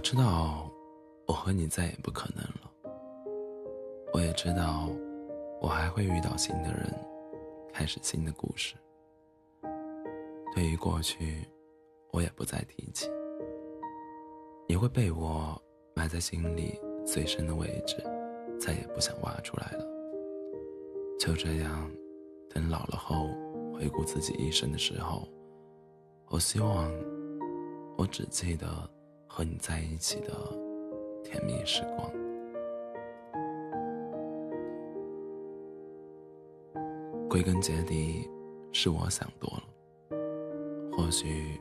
我知道，我和你再也不可能了。我也知道，我还会遇到新的人，开始新的故事。对于过去，我也不再提起。你会被我埋在心里最深的位置，再也不想挖出来了。就这样，等老了后回顾自己一生的时候，我希望我只记得。和你在一起的甜蜜时光，归根结底是我想多了。或许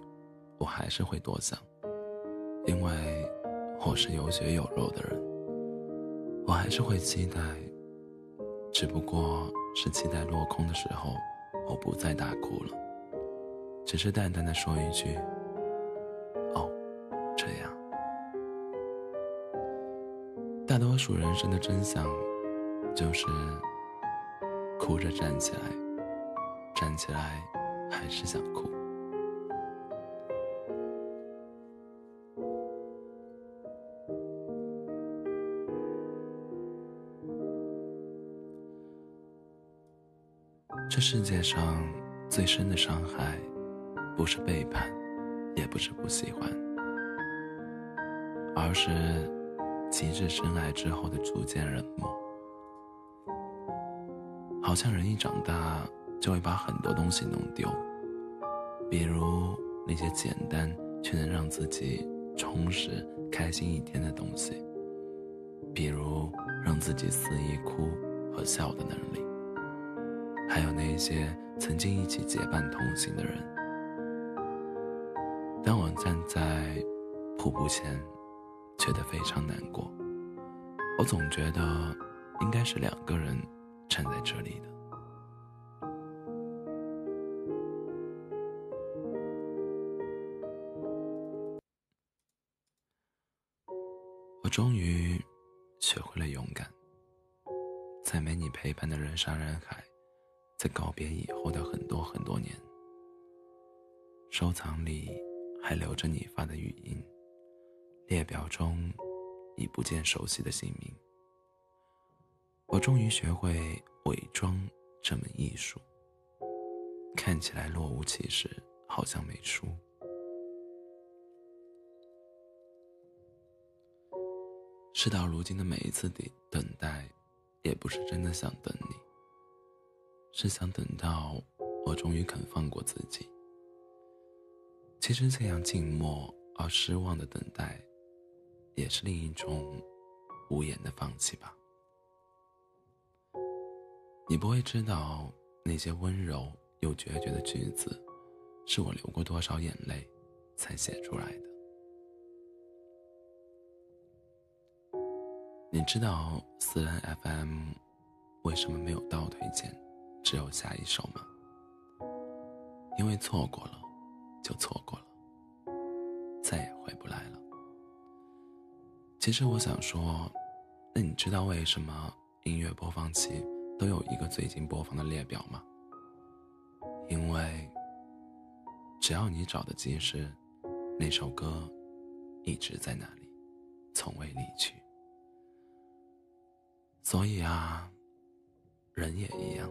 我还是会多想，因为我是有血有肉的人，我还是会期待，只不过是期待落空的时候，我不再大哭了，只是淡淡的说一句。大多数人生的真相，就是哭着站起来，站起来还是想哭。这世界上最深的伤害，不是背叛，也不是不喜欢，而是。极致深爱之后的逐渐冷漠，好像人一长大就会把很多东西弄丢，比如那些简单却能让自己充实、开心一天的东西，比如让自己肆意哭和笑的能力，还有那些曾经一起结伴同行的人。当我站在瀑布前。觉得非常难过，我总觉得应该是两个人站在这里的。我终于学会了勇敢，在没你陪伴的人山人海，在告别以后的很多很多年，收藏里还留着你发的语音。列表中已不见熟悉的姓名。我终于学会伪装这门艺术，看起来若无其事，好像没输。事到如今的每一次的等待，也不是真的想等你，是想等到我终于肯放过自己。其实这样静默而失望的等待。也是另一种无言的放弃吧。你不会知道那些温柔又决绝的句子，是我流过多少眼泪才写出来的。你知道私人 FM 为什么没有倒推键，只有下一首吗？因为错过了，就错过了，再也回不来了。其实我想说，那你知道为什么音乐播放器都有一个最近播放的列表吗？因为只要你找的及时，那首歌一直在那里，从未离去。所以啊，人也一样，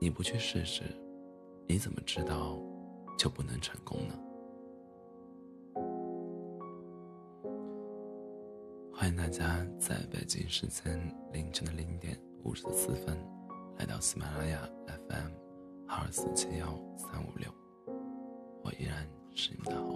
你不去试试，你怎么知道就不能成功呢？欢迎大家在北京时间凌晨的零点五十四分，来到喜马拉雅 FM 二四七幺三五六，我依然是你的。